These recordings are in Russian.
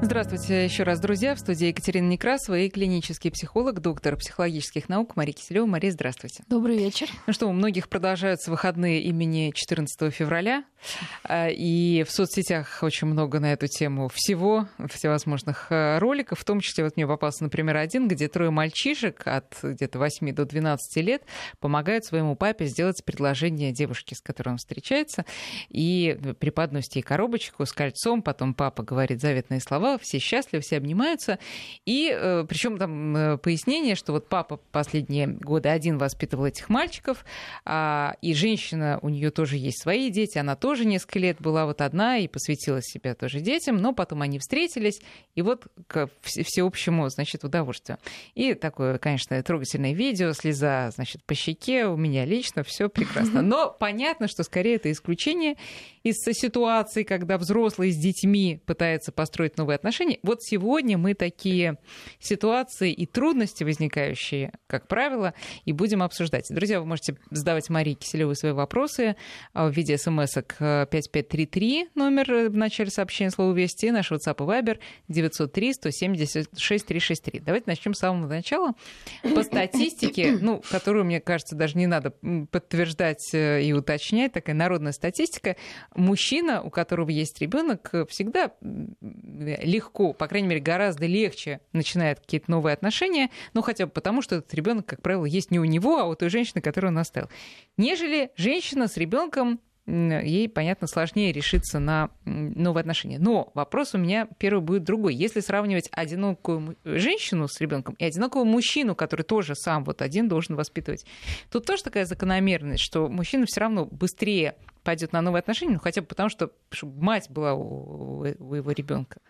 Здравствуйте еще раз, друзья. В студии Екатерина Некрасова и клинический психолог, доктор психологических наук Мария Киселева. Мария, здравствуйте. Добрый вечер. Ну что, у многих продолжаются выходные имени 14 февраля. А, и в соцсетях очень много на эту тему всего, всевозможных а, роликов. В том числе вот мне попался, например, один, где трое мальчишек от где-то 8 до 12 лет помогают своему папе сделать предложение девушке, с которой он встречается. И преподносит ей коробочку с кольцом. Потом папа говорит заветные слова все счастливы, все обнимаются. И э, причем там э, пояснение, что вот папа последние годы один воспитывал этих мальчиков, а, и женщина, у нее тоже есть свои дети, она тоже несколько лет была вот одна и посвятила себя тоже детям, но потом они встретились, и вот к всеобщему, значит, удовольствию. И такое, конечно, трогательное видео, слеза, значит, по щеке, у меня лично все прекрасно. Но понятно, что скорее это исключение из ситуации, когда взрослый с детьми пытается построить новые отношений. Вот сегодня мы такие ситуации и трудности, возникающие, как правило, и будем обсуждать. Друзья, вы можете задавать Марии Киселевой свои вопросы а, в виде смс к 5533, номер в начале сообщения слова «Вести», наш WhatsApp и Viber 903 176 363. Давайте начнем с самого начала. По статистике, ну, которую, мне кажется, даже не надо подтверждать э, и уточнять, такая народная статистика, мужчина, у которого есть ребенок, всегда легко, по крайней мере, гораздо легче начинает какие-то новые отношения, ну хотя бы потому, что этот ребенок, как правило, есть не у него, а у той женщины, которую он оставил. Нежели женщина с ребенком ей, понятно, сложнее решиться на новые отношения. Но вопрос у меня первый будет другой. Если сравнивать одинокую женщину с ребенком и одинокого мужчину, который тоже сам вот один должен воспитывать, тут тоже такая закономерность, что мужчина все равно быстрее пойдет на новые отношения, ну хотя бы потому, что чтобы мать была у, у его ребенка.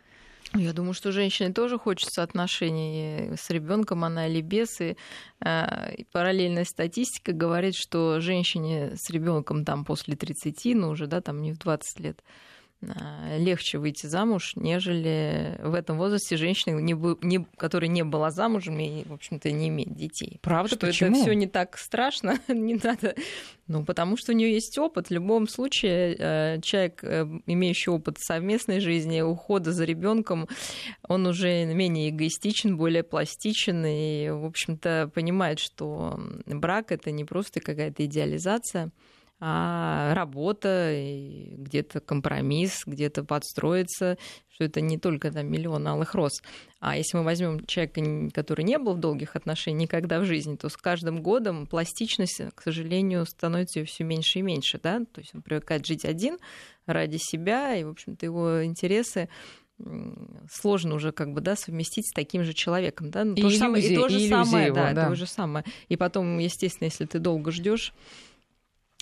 Я думаю, что женщине тоже хочется отношений с ребенком, она или без. И, э, и параллельная статистика говорит, что женщине с ребенком там после 30, ну уже да, там не в 20 лет, легче выйти замуж, нежели в этом возрасте женщина, не, не, которая не была замужем и, в общем-то, не имеет детей. Правда? Что Почему? это все не так страшно, не надо. Ну, потому что у нее есть опыт. В любом случае, э, человек, э, имеющий опыт совместной жизни, ухода за ребенком, он уже менее эгоистичен, более пластичен и, в общем-то, понимает, что брак это не просто какая-то идеализация а работа, где-то компромисс, где-то подстроиться, что это не только там миллион алых роз. А если мы возьмем человека, который не был в долгих отношениях никогда в жизни, то с каждым годом пластичность, к сожалению, становится все меньше и меньше. Да? То есть он привыкает жить один ради себя, и, в общем-то, его интересы сложно уже как бы да, совместить с таким же человеком. Да? И, то же самое, и то же самое, его, да, да. то же самое. И потом, естественно, если ты долго ждешь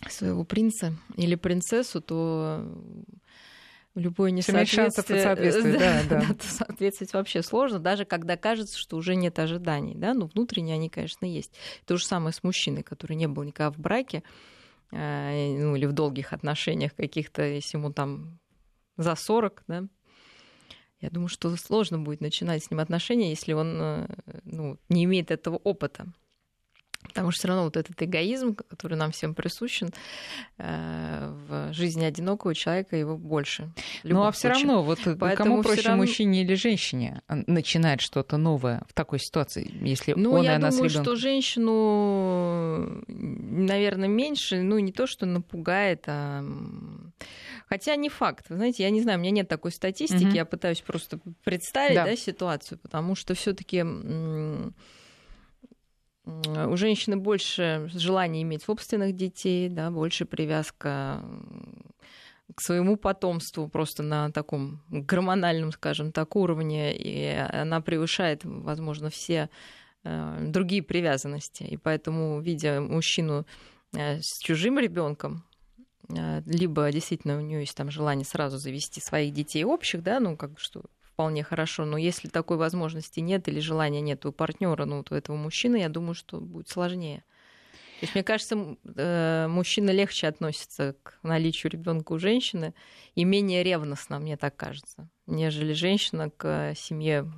своего принца или принцессу, то любое несоответствие... соответствие, да, да. да. соответствовать вообще сложно, даже когда кажется, что уже нет ожиданий, да, но внутренне они, конечно, есть. То же самое с мужчиной, который не был никогда в браке, э, ну, или в долгих отношениях каких-то, если ему там за 40, да, я думаю, что сложно будет начинать с ним отношения, если он э, ну, не имеет этого опыта. Потому что все равно вот этот эгоизм, который нам всем присущен, э, в жизни одинокого человека его больше. Ну а все равно, вот Поэтому кому проще, равно... мужчине или женщине начинать что-то новое в такой ситуации, если ну, он я и она думаю, с ребенком? что женщину, наверное, меньше, ну не то, что напугает, а Хотя не факт. Вы знаете, я не знаю, у меня нет такой статистики, угу. я пытаюсь просто представить да. Да, ситуацию, потому что все-таки у женщины больше желания иметь собственных детей, да, больше привязка к своему потомству просто на таком гормональном, скажем так, уровне, и она превышает, возможно, все э, другие привязанности. И поэтому, видя мужчину э, с чужим ребенком, э, либо действительно у нее есть там желание сразу завести своих детей общих, да, ну как что вполне хорошо, но если такой возможности нет или желания нет у партнера, ну, у этого мужчины, я думаю, что будет сложнее. То есть, мне кажется, э, мужчина легче относится к наличию ребенка у женщины и менее ревностно, мне так кажется, нежели женщина к семье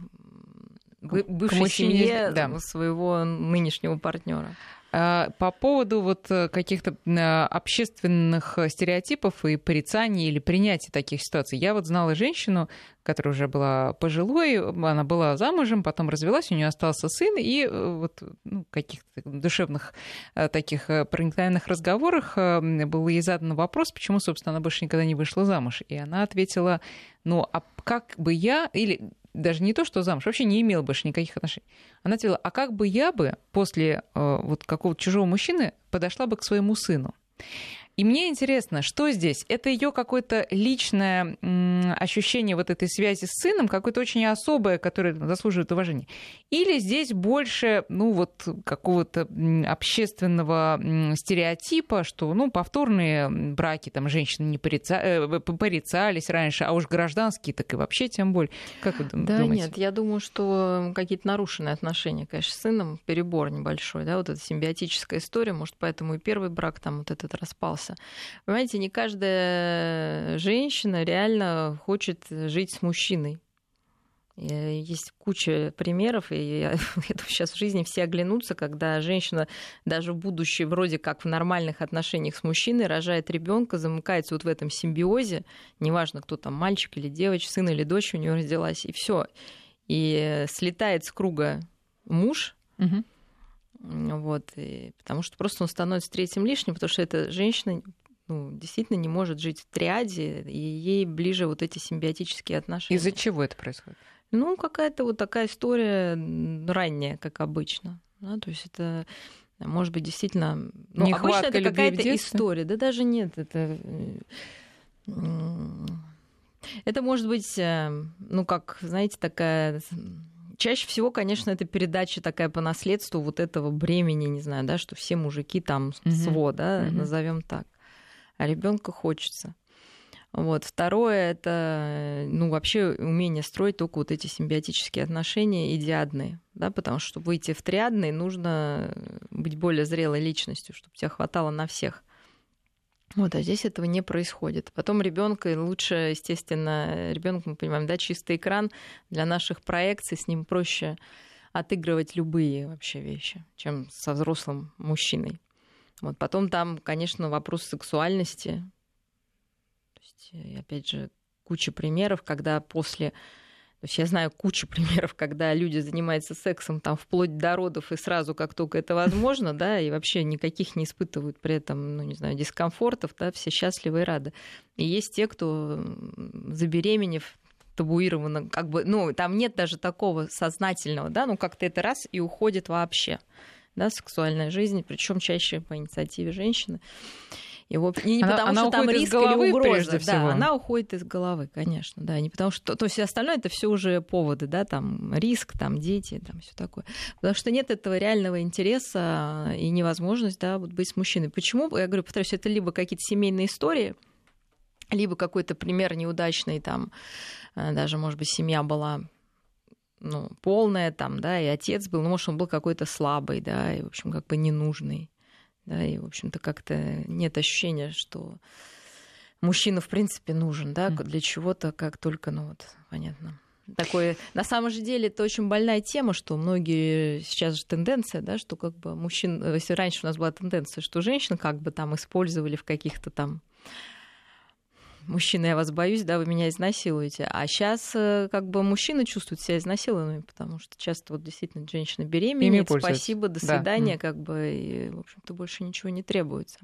бывшей к мужчине, семье да. своего нынешнего партнера. А, по поводу вот э, каких-то а, общественных стереотипов и порицаний или принятия таких ситуаций. Я вот знала женщину, которая уже была пожилой, она была замужем, потом развелась, у нее остался сын, и э, вот ну, каких-то душевных э, таких проникновенных разговорах был ей задан вопрос, почему, собственно, она больше никогда не вышла замуж. И она ответила, ну, а как бы я, или даже не то, что замуж, вообще не имела больше никаких отношений. Она ответила, а как бы я бы после э, вот какого-то чужого мужчины подошла бы к своему сыну? И мне интересно, что здесь? Это ее какое-то личное ощущение вот этой связи с сыном, какое-то очень особое, которое заслуживает уважения. Или здесь больше, ну, вот какого-то общественного стереотипа, что, ну, повторные браки, там, женщины не порица... Э, порицались раньше, а уж гражданские, так и вообще тем более. Как вы да, думаете? нет, я думаю, что какие-то нарушенные отношения, конечно, с сыном, перебор небольшой, да, вот эта симбиотическая история, может, поэтому и первый брак там вот этот распался вопроса. Понимаете, не каждая женщина реально хочет жить с мужчиной. Есть куча примеров, и я, это сейчас в жизни все оглянутся, когда женщина даже в вроде как в нормальных отношениях с мужчиной рожает ребенка, замыкается вот в этом симбиозе, неважно, кто там, мальчик или девочка, сын или дочь у нее родилась, и все. И слетает с круга муж, угу. Вот, и, потому что просто он становится третьим лишним, потому что эта женщина ну, действительно не может жить в триаде, и ей ближе вот эти симбиотические отношения. Из-за чего это происходит? Ну, какая-то вот такая история ранняя, как обычно. Да, то есть это может быть действительно... Ну, обычно это какая-то история. Да даже нет, это... Это может быть, э, ну, как, знаете, такая чаще всего, конечно, это передача такая по наследству вот этого бремени, не знаю, да, что все мужики там mm-hmm. СВО, да, mm-hmm. назовем так. А ребенка хочется. Вот. Второе это ну, вообще умение строить только вот эти симбиотические отношения идиадные. Да, потому что, чтобы выйти в триадные, нужно быть более зрелой личностью, чтобы тебя хватало на всех. Вот, а здесь этого не происходит. Потом ребенка лучше, естественно, ребенок, мы понимаем, да, чистый экран для наших проекций, с ним проще отыгрывать любые вообще вещи, чем со взрослым мужчиной. Вот потом там, конечно, вопрос сексуальности. То есть, опять же, куча примеров, когда после то есть я знаю кучу примеров, когда люди занимаются сексом там вплоть до родов и сразу, как только это возможно, да, и вообще никаких не испытывают при этом, ну, не знаю, дискомфортов, да, все счастливы и рады. И есть те, кто забеременев табуировано, как бы, ну, там нет даже такого сознательного, да, ну, как-то это раз и уходит вообще, да, сексуальная жизнь, причем чаще по инициативе женщины. И, и не она, потому, она что там риск головы, или угроза. Да, всего. она уходит из головы, конечно, да. Не потому что. То есть остальное это все уже поводы, да, там риск, там дети, там все такое. Потому что нет этого реального интереса и невозможность, да, вот быть с мужчиной. Почему? Я говорю, повторюсь, это либо какие-то семейные истории, либо какой-то пример неудачный, там, э, даже, может быть, семья была ну, полная там, да, и отец был, ну, может, он был какой-то слабый, да, и, в общем, как бы ненужный. Да, и, в общем-то, как-то нет ощущения, что мужчина, в принципе, нужен, да, для чего-то, как только, ну вот, понятно. Такое, на самом же деле, это очень больная тема, что многие сейчас же тенденция, да, что как бы мужчин, если раньше у нас была тенденция, что женщин как бы там использовали в каких-то там мужчина, я вас боюсь, да, вы меня изнасилуете. А сейчас э, как бы мужчины чувствуют себя изнасилованными, потому что часто вот действительно женщина беременеет, спасибо, до свидания, да. как бы, и, в общем-то, больше ничего не требуется.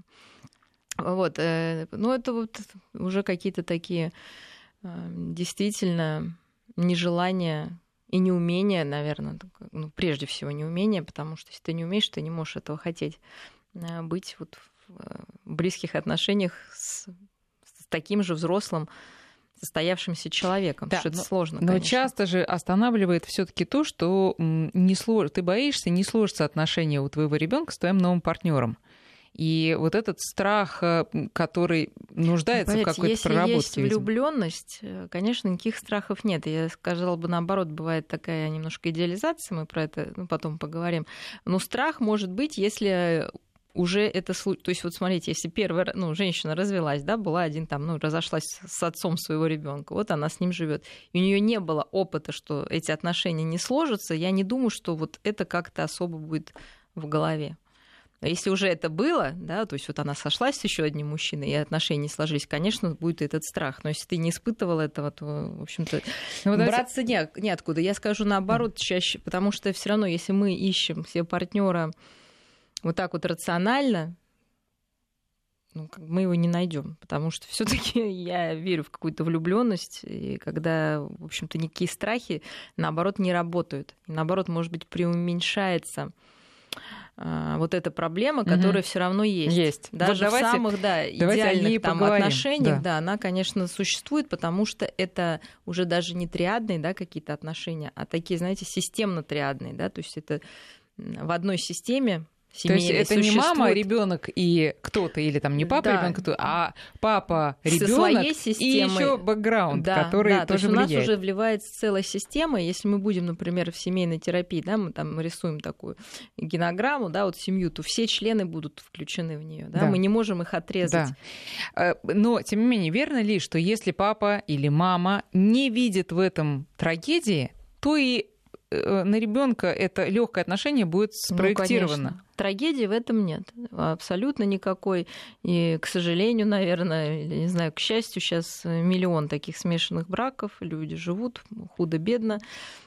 Вот, э, ну это вот уже какие-то такие э, действительно нежелания и неумение, наверное, ну, прежде всего неумение, потому что если ты не умеешь, ты не можешь этого хотеть быть вот в близких отношениях с таким же взрослым состоявшимся человеком, да, что это но, сложно. Но конечно. часто же останавливает все-таки то, что не слож... ты боишься, не сложится отношения у твоего ребенка с твоим новым партнером. И вот этот страх, э, который нуждается Понимаете, в какой-то если проработке. Если есть влюбленность, э, конечно, никаких страхов нет. Я сказала бы наоборот, бывает такая немножко идеализация, мы про это ну, потом поговорим. Но страх может быть, если уже это то есть вот смотрите, если первая ну, женщина развелась, да, была один там, ну, разошлась с отцом своего ребенка, вот она с ним живет, и у нее не было опыта, что эти отношения не сложатся, я не думаю, что вот это как-то особо будет в голове. Если уже это было, да, то есть вот она сошлась с еще одним мужчиной, и отношения сложились, конечно, будет этот страх. Но если ты не испытывал этого, то, в общем-то, ну, браться не, неоткуда. Я скажу наоборот чаще, потому что все равно, если мы ищем себе партнера вот так вот рационально, ну, мы его не найдем, потому что все-таки я верю в какую-то влюбленность, и когда, в общем-то, никакие страхи, наоборот, не работают. И, наоборот, может быть, преуменьшается а, вот эта проблема, которая угу. все равно есть. Есть. Даже вот давайте, в самых да, идеальных там, отношениях, да. да, она, конечно, существует, потому что это уже даже не триадные да, какие-то отношения, а такие, знаете, системно-триадные. Да, то есть это в одной системе то есть это существует... не мама, ребенок и кто-то, или там не папа, да. ребенок, а папа, ребенок и еще бэкграунд, да, который да, тоже то есть влияет. у нас уже вливается целая система. Если мы будем, например, в семейной терапии, да, мы там рисуем такую генограмму, да, вот семью, то все члены будут включены в нее, да? да, мы не можем их отрезать. Да. Э, но тем не менее верно ли, что если папа или мама не видит в этом трагедии, то и на ребенка это легкое отношение будет ну, спроектировано. Ну, Трагедии в этом нет. Абсолютно никакой. И, к сожалению, наверное, или не знаю, к счастью, сейчас миллион таких смешанных браков. Люди живут худо-бедно.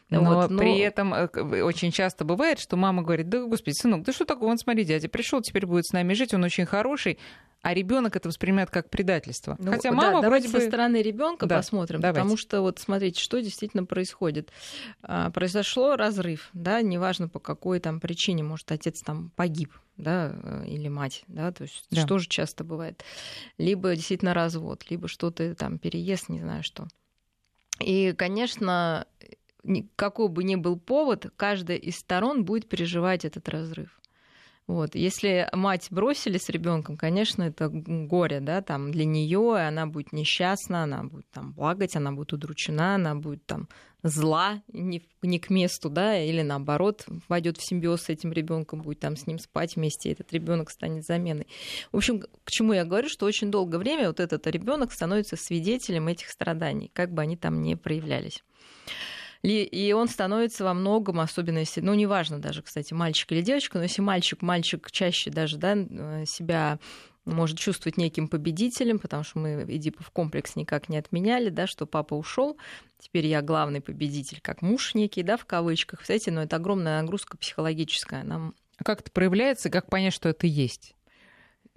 Но, вот, но при этом э, очень часто бывает, что мама говорит, да, господи, сынок, да что такое, он, смотри, дядя пришел, теперь будет с нами жить, он очень хороший, а ребенок это воспринимает как предательство. Ну, Хотя мама да, давайте бы... со стороны ребенка да, посмотрим, давайте. потому что вот смотрите, что действительно происходит. А, произошло разрыв, да, неважно по какой там причине, может отец там погиб, да, э, или мать, да, то есть да. что же часто бывает, либо действительно развод, либо что-то там переезд, не знаю что. И, конечно, какой бы ни был повод, каждая из сторон будет переживать этот разрыв. Вот. Если мать бросили с ребенком, конечно, это горе, да, там для нее, она будет несчастна, она будет там плакать, она будет удручена, она будет там зла не, не к месту, да, или наоборот, войдет в симбиоз с этим ребенком, будет там с ним спать вместе, и этот ребенок станет заменой. В общем, к чему я говорю, что очень долгое время вот этот ребенок становится свидетелем этих страданий, как бы они там ни проявлялись. И он становится во многом, особенно если, ну, неважно даже, кстати, мальчик или девочка, но если мальчик, мальчик чаще даже, да, э, себя может чувствовать неким победителем, потому что мы Эдипов комплекс никак не отменяли, да, что папа ушел, теперь я главный победитель, как муж некий, да, в кавычках. Кстати, но это огромная нагрузка психологическая. Нам... А как это проявляется, как понять, что это есть?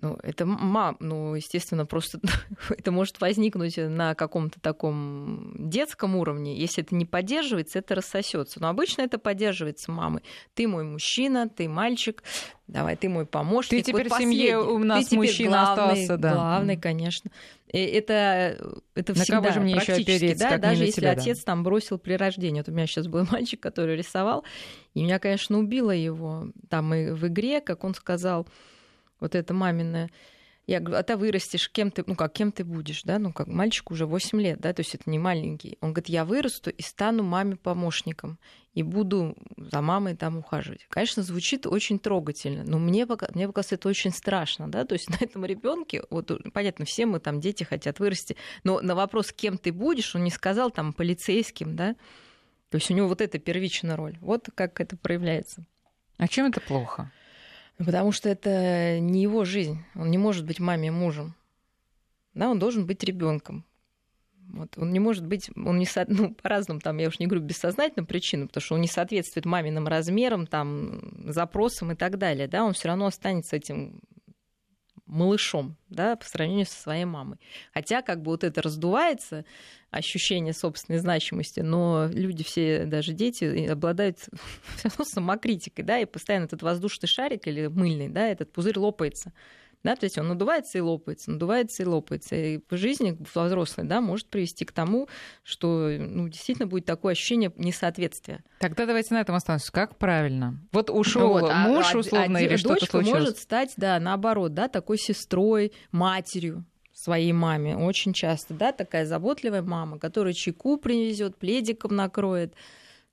Ну, это мам, ну, естественно, просто это может возникнуть на каком-то таком детском уровне. Если это не поддерживается, это рассосется. Но обычно это поддерживается мамой. Ты мой мужчина, ты мальчик, давай, ты мой помощник. Ты теперь вот в семье у нас ты мужчина главный, остался, да. Главный, конечно. И это, это на всегда кого же мне практически, еще опереться, да, даже если себя, отец да. там бросил при рождении. Вот у меня сейчас был мальчик, который рисовал, и меня, конечно, убило его там и в игре, как он сказал, вот это маминое. Я говорю, а ты вырастешь, кем ты, ну как, кем ты будешь, да, ну как, мальчик уже 8 лет, да, то есть это не маленький. Он говорит, я вырасту и стану маме помощником, и буду за мамой там ухаживать. Конечно, звучит очень трогательно, но мне, пока, мне показалось, это очень страшно, да, то есть на этом ребенке, вот понятно, все мы там дети хотят вырасти, но на вопрос, кем ты будешь, он не сказал там полицейским, да, то есть у него вот эта первичная роль. Вот как это проявляется. А чем это плохо? Потому что это не его жизнь. Он не может быть маме мужем. Да, он должен быть ребенком. Вот. Он не может быть, он не со, ну, по-разному, там, я уж не говорю бессознательным причинам, потому что он не соответствует маминым размерам, там, запросам и так далее, да, он все равно останется этим малышом, да, по сравнению со своей мамой. Хотя как бы вот это раздувается, ощущение собственной значимости, но люди все, даже дети, обладают все равно самокритикой, да, и постоянно этот воздушный шарик или мыльный, да, этот пузырь лопается. Да, то есть он надувается и лопается, надувается и лопается. И в жизни взрослой да, может привести к тому, что ну, действительно будет такое ощущение несоответствия. Тогда давайте на этом останемся. Как правильно? Вот ушел вот, а, муж, а, условно, а, или что-то случилось? может стать, да, наоборот, да, такой сестрой, матерью своей маме очень часто, да, такая заботливая мама, которая чайку привезет, пледиком накроет,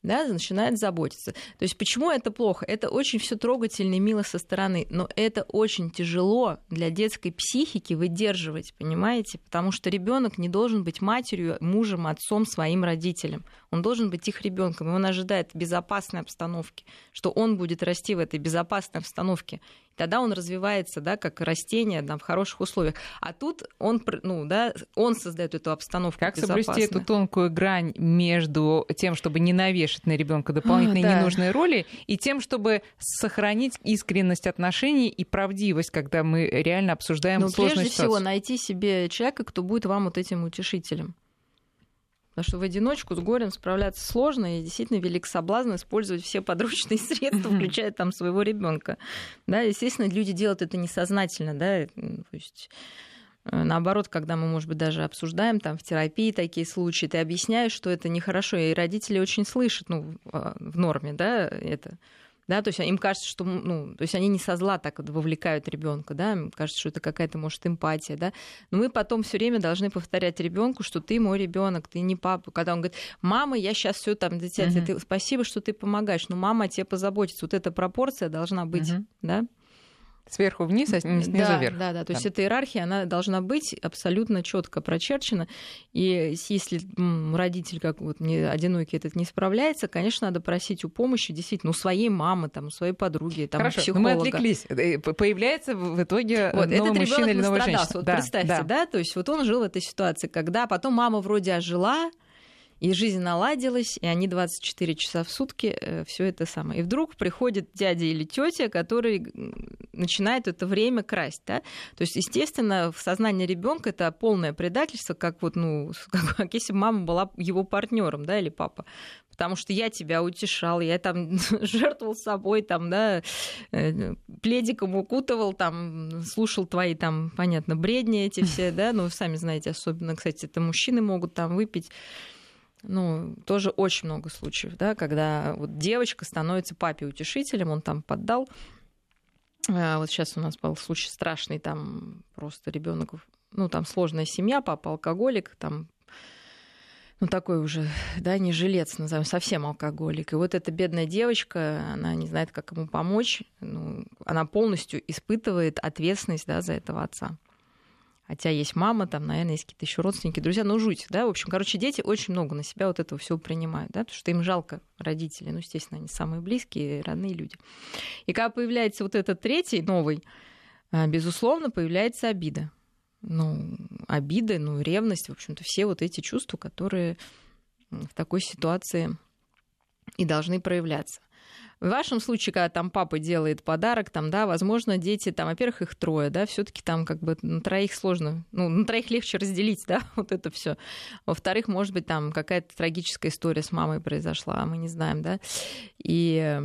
да, начинает заботиться. То есть почему это плохо? Это очень все трогательно и мило со стороны, но это очень тяжело для детской психики выдерживать, понимаете? Потому что ребенок не должен быть матерью, мужем, отцом, своим родителям. Он должен быть их ребенком, и он ожидает безопасной обстановки, что он будет расти в этой безопасной обстановке. Тогда он развивается, да, как растение, да, в хороших условиях. А тут он, ну, да, он создает эту обстановку. Как соблюсти эту тонкую грань между тем, чтобы не навешать на ребенка дополнительные а, да. ненужные роли, и тем, чтобы сохранить искренность отношений и правдивость, когда мы реально обсуждаем Но сложную прежде ситуацию. всего найти себе человека, кто будет вам вот этим утешителем. Потому что в одиночку с горем справляться сложно, и действительно велик соблазн использовать все подручные средства, включая там своего ребенка. Да, естественно, люди делают это несознательно, да, то есть э, Наоборот, когда мы, может быть, даже обсуждаем там в терапии такие случаи, ты объясняешь, что это нехорошо, и родители очень слышат, ну, в а, норме, да, это да, то есть им кажется, что, ну, то есть они не со зла так вовлекают ребенка, да, им кажется, что это какая-то, может, эмпатия, да, но мы потом все время должны повторять ребенку, что ты мой ребенок, ты не папа, когда он говорит, мама, я сейчас все там тебя, uh-huh. ты, спасибо, что ты помогаешь, но мама тебе позаботится, вот эта пропорция должна быть, uh-huh. да, Сверху вниз, а снизу да, вверх. Да, да. То да. есть эта иерархия, она должна быть абсолютно четко прочерчена. И если родитель, как вот мне одинокий этот не справляется, конечно, надо просить у помощи действительно у своей мамы, там, у своей подруги, там, Хорошо, психолога. мы отвлеклись. Э, появляется в итоге вот, новый этот мужчина или новая женщина. Вот да, представьте, да. да, то есть вот он жил в этой ситуации, когда потом мама вроде ожила, и жизнь наладилась, и они 24 часа в сутки э, все это самое. И вдруг приходит дядя или тетя, который начинает это время красть. Да? То есть, естественно, в сознании ребенка это полное предательство, как вот, ну, как, если бы мама была его партнером, да, или папа потому что я тебя утешал, я там жертвовал собой, там, да, э, пледиком укутывал, там, слушал твои, там, понятно, бредни эти все, да, ну, сами знаете, особенно, кстати, это мужчины могут там выпить ну, тоже очень много случаев, да, когда вот девочка становится папе утешителем, он там поддал. А, вот сейчас у нас был случай страшный, там просто ребенок, ну, там сложная семья, папа алкоголик, там ну, такой уже, да, не жилец, назовем, совсем алкоголик. И вот эта бедная девочка, она не знает, как ему помочь. Ну, она полностью испытывает ответственность, да, за этого отца. Хотя есть мама, там, наверное, есть какие-то еще родственники, друзья, ну жуть, да, в общем, короче, дети очень много на себя вот этого всего принимают, да, потому что им жалко родителей, ну, естественно, они самые близкие, родные люди. И когда появляется вот этот третий, новый, а, безусловно, появляется обида. Ну, обида, ну, ревность, в общем-то, все вот эти чувства, которые в такой ситуации и должны проявляться. В вашем случае, когда там папа делает подарок, там, да, возможно, дети, там, во-первых, их трое, да, все таки там как бы на троих сложно, ну, на троих легче разделить, да, вот это все. Во-вторых, может быть, там какая-то трагическая история с мамой произошла, мы не знаем, да. И,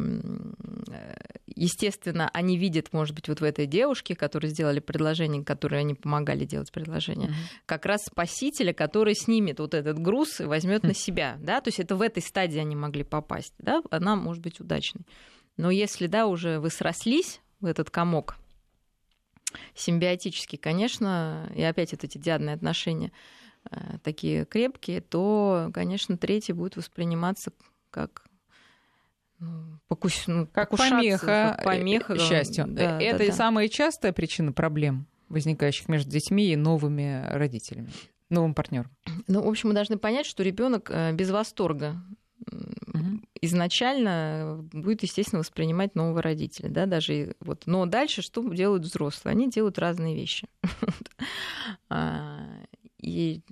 естественно, они видят, может быть, вот в этой девушке, которые сделали предложение, которой они помогали делать предложение, mm-hmm. как раз спасителя, который снимет вот этот груз и возьмет mm-hmm. на себя, да, то есть это в этой стадии они могли попасть, да, она может быть удачной. Но если, да, уже вы срослись в этот комок, симбиотически, конечно, и опять это эти диадные отношения э, такие крепкие, то, конечно, третий будет восприниматься как ну, покус... ну, как помеха, как помеха счастью. Да, это да, да. самая частая причина проблем, возникающих между детьми и новыми родителями, новым партнером. Ну, в общем, мы должны понять, что ребенок э, без восторга. Изначально будет, естественно, воспринимать нового родителя, да, даже вот. Но дальше что делают взрослые? Они делают разные вещи. А, и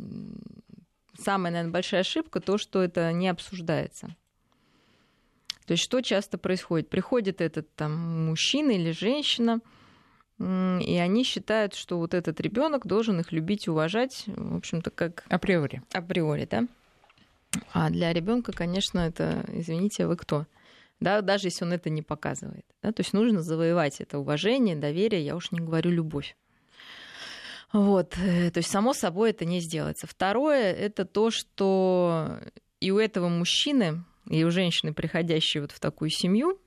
самая, наверное, большая ошибка то, что это не обсуждается. То есть что часто происходит? Приходит этот там мужчина или женщина, и они считают, что вот этот ребенок должен их любить и уважать, в общем-то, как априори. Априори, да. А для ребенка, конечно, это, извините, вы кто? Да, даже если он это не показывает. Да, то есть нужно завоевать это уважение, доверие, я уж не говорю любовь. Вот, э, то есть само собой это не сделается. Второе это то, что и у этого мужчины, и у женщины, приходящей вот в такую семью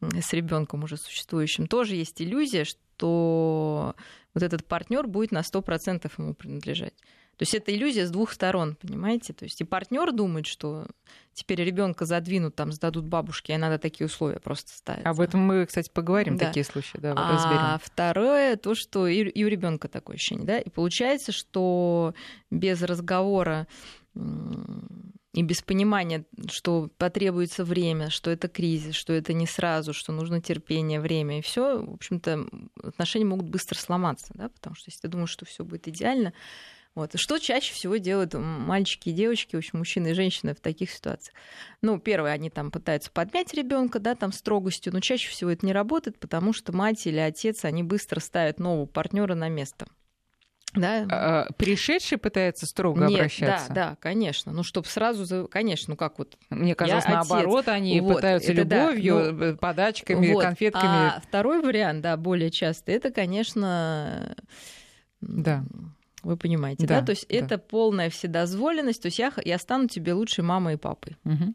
с ребенком уже существующим, тоже есть иллюзия, что вот этот партнер будет на 100% ему принадлежать. То есть это иллюзия с двух сторон, понимаете? То есть и партнер думает, что теперь ребенка задвинут, там сдадут бабушке, и надо такие условия просто ставить. Об этом мы, кстати, поговорим, да. такие случаи, да, а разберем. А второе, то, что и, и у ребенка такое ощущение, да, и получается, что без разговора и без понимания, что потребуется время, что это кризис, что это не сразу, что нужно терпение, время, и все, в общем-то, отношения могут быстро сломаться, да, потому что если ты думаешь, что все будет идеально, вот. Что чаще всего делают мальчики и девочки, в общем, мужчины и женщины в таких ситуациях? Ну, первое, они там пытаются подмять ребенка, да, там строгостью, но чаще всего это не работает, потому что мать или отец, они быстро ставят нового партнера на место. Да. А, а пришедший пытается строго Нет, обращаться. Да, да, конечно. Ну, чтобы сразу, конечно, ну как вот. Мне казалось, я наоборот, отец. они вот, пытаются любовью, да, ну, подачками, вот. конфетками. А второй вариант, да, более часто, это, конечно, да. Вы понимаете, да? да? То есть да. это полная вседозволенность. То есть я, я стану тебе лучшей мамой и папой. Угу.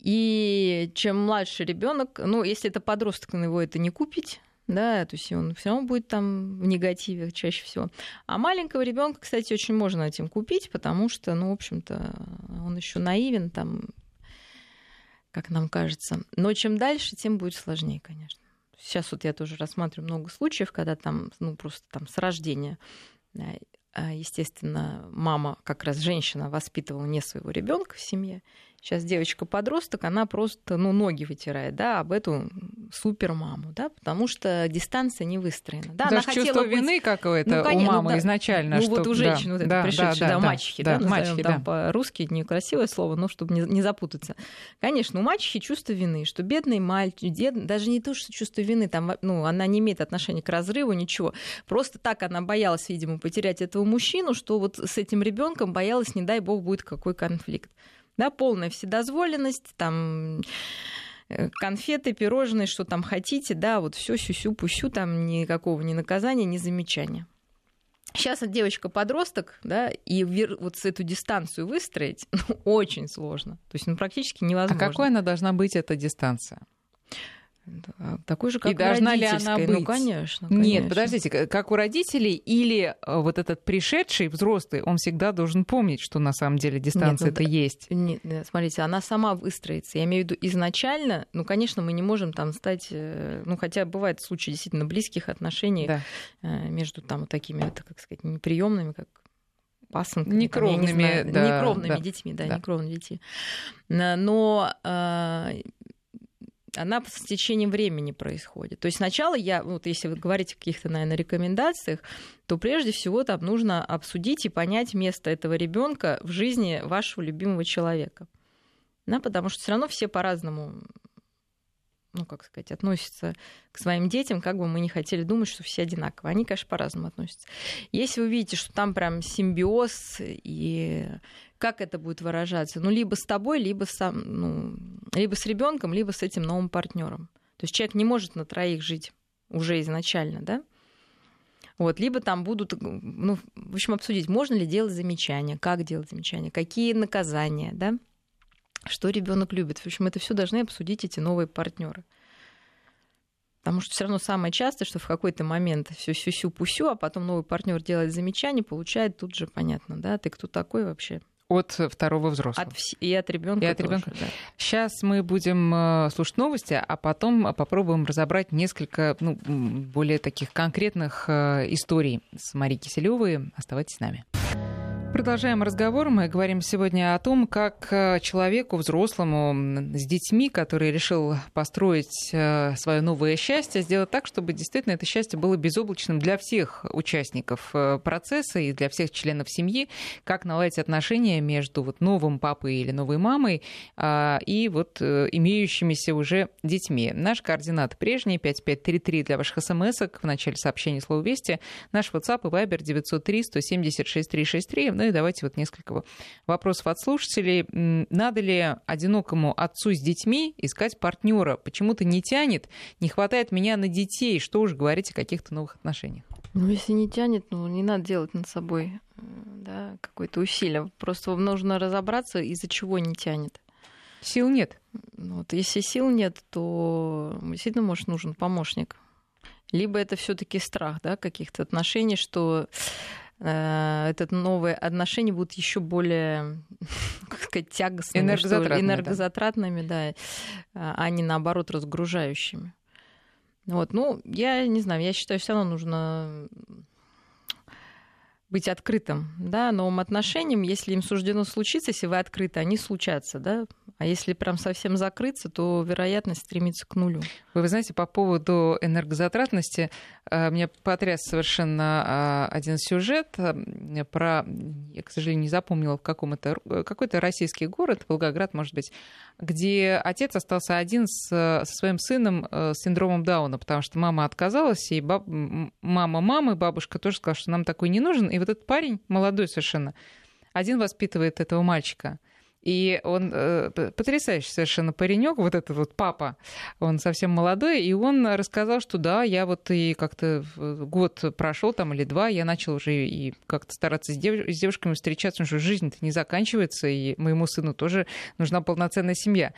И чем младше ребенок, ну, если это подросток, на его это не купить, да, то есть он все равно будет там в негативе чаще всего. А маленького ребенка, кстати, очень можно этим купить, потому что, ну, в общем-то, он еще наивен, там, как нам кажется. Но чем дальше, тем будет сложнее, конечно. Сейчас вот я тоже рассматриваю много случаев, когда там, ну, просто там с рождения а, естественно, мама, как раз женщина, воспитывала не своего ребенка в семье, Сейчас девочка-подросток, она просто, ну, ноги вытирает, да, об эту супермаму, да, потому что дистанция не выстроена. Да, Даже она хотела чувство быть... вины какое-то ну, конечно, у мамы ну, да, изначально. Ну, что... вот у женщин, да, вот это да, пришедшие, да, да, да, мачехи, да, да мачехи, там да. по-русски некрасивое слово, но чтобы не, не запутаться. Конечно, у мачехи чувство вины, что бедный мальчик, дед, даже не то, что чувство вины, там, ну, она не имеет отношения к разрыву, ничего. Просто так она боялась, видимо, потерять этого мужчину, что вот с этим ребенком боялась, не дай бог, будет какой конфликт да, полная вседозволенность, там э, конфеты, пирожные, что там хотите, да, вот все сюсю-пусю, там никакого ни наказания, ни замечания. Сейчас девочка-подросток, да, и вот с эту дистанцию выстроить ну, очень сложно. То есть ну, практически невозможно. А какой она должна быть, эта дистанция? Такой же, как и должна ли она ну, быть? Ну, конечно, конечно. Нет, подождите, как у родителей или э, вот этот пришедший взрослый, он всегда должен помнить, что на самом деле дистанция это ну, есть? Нет, нет, смотрите, она сама выстроится. Я имею в виду изначально, ну, конечно, мы не можем там стать, э, ну, хотя бывают случаи действительно близких отношений да. Э, между там вот такими, это, как сказать, неприемными, как пасынками, некровными, там, знаю, да, некровными да, детьми, да, да. некровными детьми. Но она с течением времени происходит. То есть сначала я, вот если вы говорите о каких-то, наверное, рекомендациях, то прежде всего там нужно обсудить и понять место этого ребенка в жизни вашего любимого человека. Да, потому что все равно все по-разному ну, как сказать, относятся к своим детям, как бы мы не хотели думать, что все одинаковые. Они, конечно, по-разному относятся. Если вы видите, что там прям симбиоз и как это будет выражаться? Ну, либо с тобой, либо, сам, ну, либо с ребенком, либо с этим новым партнером. То есть человек не может на троих жить уже изначально, да? Вот, либо там будут, ну, в общем, обсудить, можно ли делать замечания, как делать замечания, какие наказания, да, что ребенок любит. В общем, это все должны обсудить эти новые партнеры. Потому что все равно самое частое, что в какой-то момент все сю-сю-пусю, а потом новый партнер делает замечание, получает тут же понятно, да, ты кто такой вообще, от второго взрослого. От, и от ребенка. И от ребенка. Да. Сейчас мы будем э, слушать новости, а потом попробуем разобрать несколько ну, более таких конкретных э, историй с Марией Киселевой. Оставайтесь с нами. Продолжаем разговор. Мы говорим сегодня о том, как э, человеку, взрослому, с детьми, который решил построить э, свое новое счастье, сделать так, чтобы действительно это счастье было безоблачным для всех участников э, процесса и для всех членов семьи, как наладить отношения между вот новым папой или новой мамой а, и вот имеющимися уже детьми. Наш координат прежний, 5533 для ваших смс в начале сообщения слова «Вести». Наш WhatsApp и Viber 903 176 363 ну и давайте вот несколько вопросов от слушателей. Надо ли одинокому отцу с детьми искать партнера? Почему-то не тянет, не хватает меня на детей. Что уж говорить о каких-то новых отношениях? Ну, если не тянет, ну, не надо делать над собой э, да, какое-то усилие. Просто нужно разобраться, из-за чего не тянет. Сил нет. Вот, если сил нет, то действительно, может, нужен помощник. Либо это все-таки страх, да, каких-то отношений, что Э, этот новые отношения будут еще более, как сказать, тягостными, энергозатратными, энергозатратными да. да, а не наоборот разгружающими. Вот, ну, я не знаю, я считаю, все равно нужно быть открытым, да, новым отношениям, если им суждено случиться, если вы открыты, они случатся, да, а если прям совсем закрыться, то вероятность стремится к нулю. Вы, вы знаете, по поводу энергозатратности, э, меня потряс совершенно а, один сюжет э, про, я, к сожалению, не запомнила, в каком это, какой-то российский город, Волгоград, может быть, где отец остался один с, со своим сыном э, с синдромом Дауна, потому что мама отказалась, и баб... мама мамы, бабушка тоже сказала, что нам такой не нужен, и вот этот парень, молодой совершенно, один воспитывает этого мальчика. И он э, потрясающий совершенно паренек, вот этот вот папа, он совсем молодой, и он рассказал, что да, я вот и как-то год прошел там или два, я начал уже и как-то стараться с, дев- с девушками встречаться, что жизнь-то не заканчивается, и моему сыну тоже нужна полноценная семья.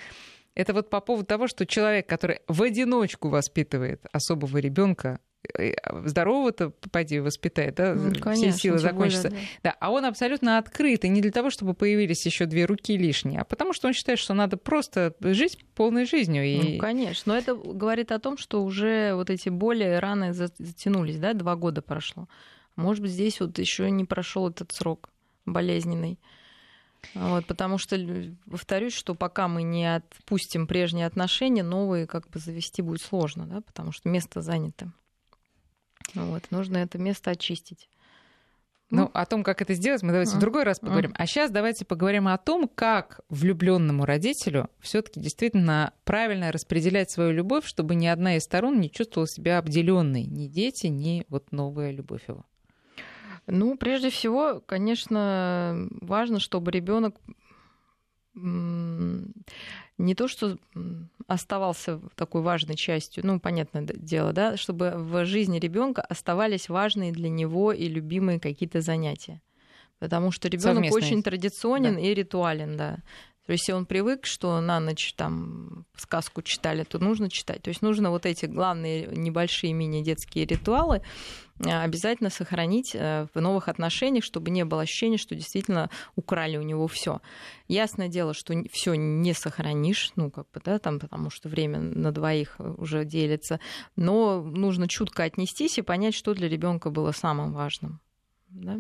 Это вот по поводу того, что человек, который в одиночку воспитывает особого ребенка, здорового-то поди воспитает, да, ну, конечно, все силы закончатся. Более, да. да, а он абсолютно открыт, и не для того, чтобы появились еще две руки лишние, а потому что он считает, что надо просто жить полной жизнью. И... Ну, конечно, но это говорит о том, что уже вот эти боли, раны затянулись, да, два года прошло. Может быть, здесь вот еще не прошел этот срок болезненный. Вот, потому что, повторюсь, что пока мы не отпустим прежние отношения, новые как бы завести будет сложно, да, потому что место занято. Вот, нужно это место очистить. Ну, о том, как это сделать, мы давайте в другой раз поговорим. А сейчас давайте поговорим о том, как влюбленному родителю все-таки действительно правильно распределять свою любовь, чтобы ни одна из сторон не чувствовала себя обделенной, ни дети, ни вот новая любовь его. Ну, прежде всего, конечно, важно, чтобы ребенок не то, что оставался такой важной частью, ну, понятное дело, да, чтобы в жизни ребенка оставались важные для него и любимые какие-то занятия. Потому что ребенок очень традиционен да. и ритуален, да. То есть, если он привык, что на ночь там сказку читали, то нужно читать. То есть нужно вот эти главные небольшие мини-детские ритуалы обязательно сохранить э, в новых отношениях, чтобы не было ощущения, что действительно украли у него все. Ясное дело, что все не сохранишь, ну, как бы, да, там, потому что время на двоих уже делится, но нужно чутко отнестись и понять, что для ребенка было самым важным. Да?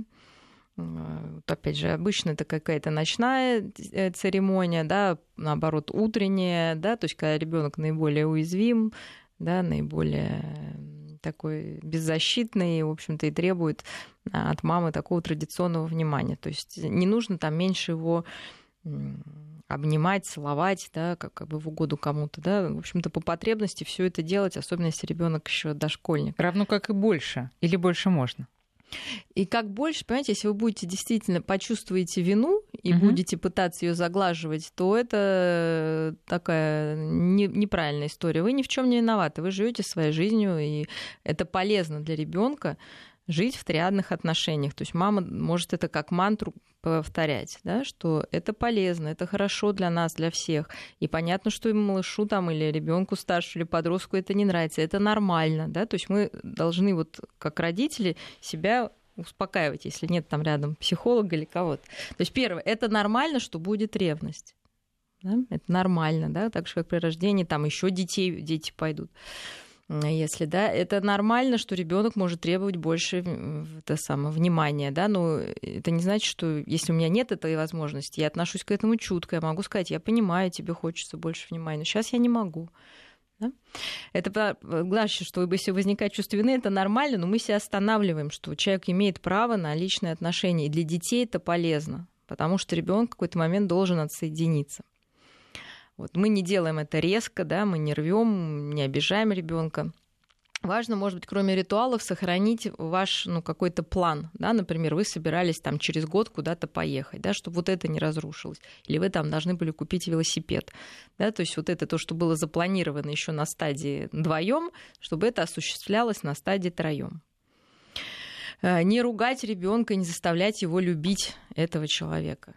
Вот опять же, обычно это какая-то ночная э, церемония, да, наоборот, утренняя, да, то есть когда ребенок наиболее уязвим, да, наиболее такой беззащитный, в общем-то, и требует а, от мамы такого традиционного внимания. То есть не нужно там меньше его обнимать, целовать, да, как, как бы в угоду кому-то, да, в общем-то, по потребности все это делать, особенно если ребенок еще дошкольник. Равно как и больше, или больше можно? И как больше, понимаете, если вы будете действительно почувствуете вину и угу. будете пытаться ее заглаживать, то это такая не, неправильная история. Вы ни в чем не виноваты, вы живете своей жизнью, и это полезно для ребенка жить в триадных отношениях. То есть мама может это как мантру повторять, да, что это полезно, это хорошо для нас, для всех. И понятно, что и малышу там или ребенку старшему или подростку это не нравится, это нормально, да, то есть мы должны вот как родители себя успокаивать, если нет там рядом психолога или кого-то. То есть первое, это нормально, что будет ревность. Да? Это нормально, да, так же, как при рождении, там еще детей, дети пойдут если да, это нормально, что ребенок может требовать больше это самое, внимания, да, но это не значит, что если у меня нет этой возможности, я отношусь к этому чутко, я могу сказать, я понимаю, тебе хочется больше внимания, но сейчас я не могу. Да? Это значит, что если возникает чувство вины, это нормально, но мы себя останавливаем, что человек имеет право на личные отношения, и для детей это полезно, потому что ребенок в какой-то момент должен отсоединиться. Вот мы не делаем это резко, да, мы не рвем, не обижаем ребенка. Важно, может быть, кроме ритуалов, сохранить ваш ну, какой-то план. Да? Например, вы собирались там через год куда-то поехать, да, чтобы вот это не разрушилось. Или вы там должны были купить велосипед. Да? То есть вот это то, что было запланировано еще на стадии вдвоем, чтобы это осуществлялось на стадии троем. Э, не ругать ребенка, не заставлять его любить этого человека,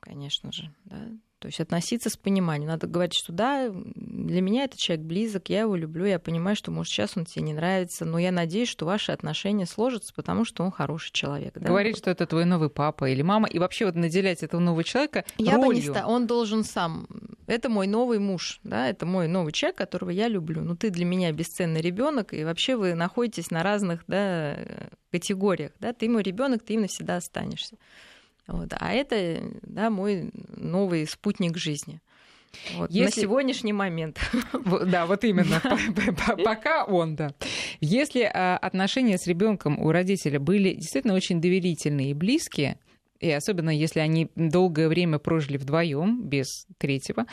конечно же. Да? То есть относиться с пониманием. Надо говорить, что да, для меня этот человек близок, я его люблю, я понимаю, что, может, сейчас он тебе не нравится, но я надеюсь, что ваши отношения сложатся, потому что он хороший человек. Да? Говорить, что это твой новый папа или мама, и вообще вот наделять этого нового человека я ролью. Бы не ста... Он должен сам. Это мой новый муж, да, это мой новый человек, которого я люблю. Ну, ты для меня бесценный ребенок, и вообще вы находитесь на разных, да, категориях, да, ты мой ребенок, ты им навсегда останешься. Вот. А это да, мой новый спутник жизни. Вот, Если... На сегодняшний момент. Да, вот именно. Пока он, да. Если а, отношения с ребенком у родителя были действительно очень доверительные и близкие, и особенно если они долгое время прожили вдвоем без третьего,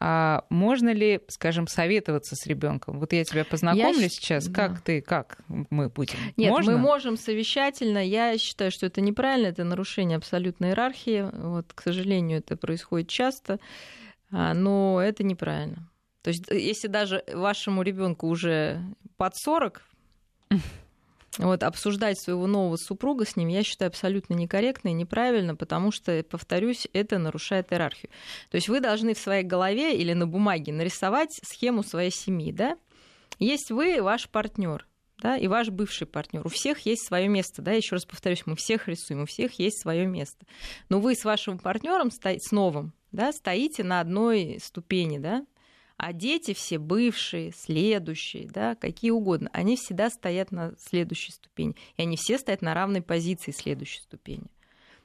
а можно ли, скажем, советоваться с ребенком? Вот я тебя познакомлю я... сейчас, да. как ты, как мы будем? Нет, можно? мы можем совещательно. Я считаю, что это неправильно, это нарушение абсолютной иерархии. Вот, к сожалению, это происходит часто, а, но это неправильно. То есть, э, если даже вашему ребенку уже под 40, вот, обсуждать своего нового супруга с ним, я считаю абсолютно некорректно и неправильно, потому что, повторюсь, это нарушает иерархию. То есть вы должны в своей голове или на бумаге нарисовать схему своей семьи, да? Есть вы, ваш партнер, да, и ваш бывший партнер. У всех есть свое место, да, еще раз повторюсь, мы всех рисуем, у всех есть свое место. Но вы с вашим партнером, с новым, да, стоите на одной ступени, да, а дети все бывшие, следующие, да, какие угодно, они всегда стоят на следующей ступени. И они все стоят на равной позиции следующей ступени.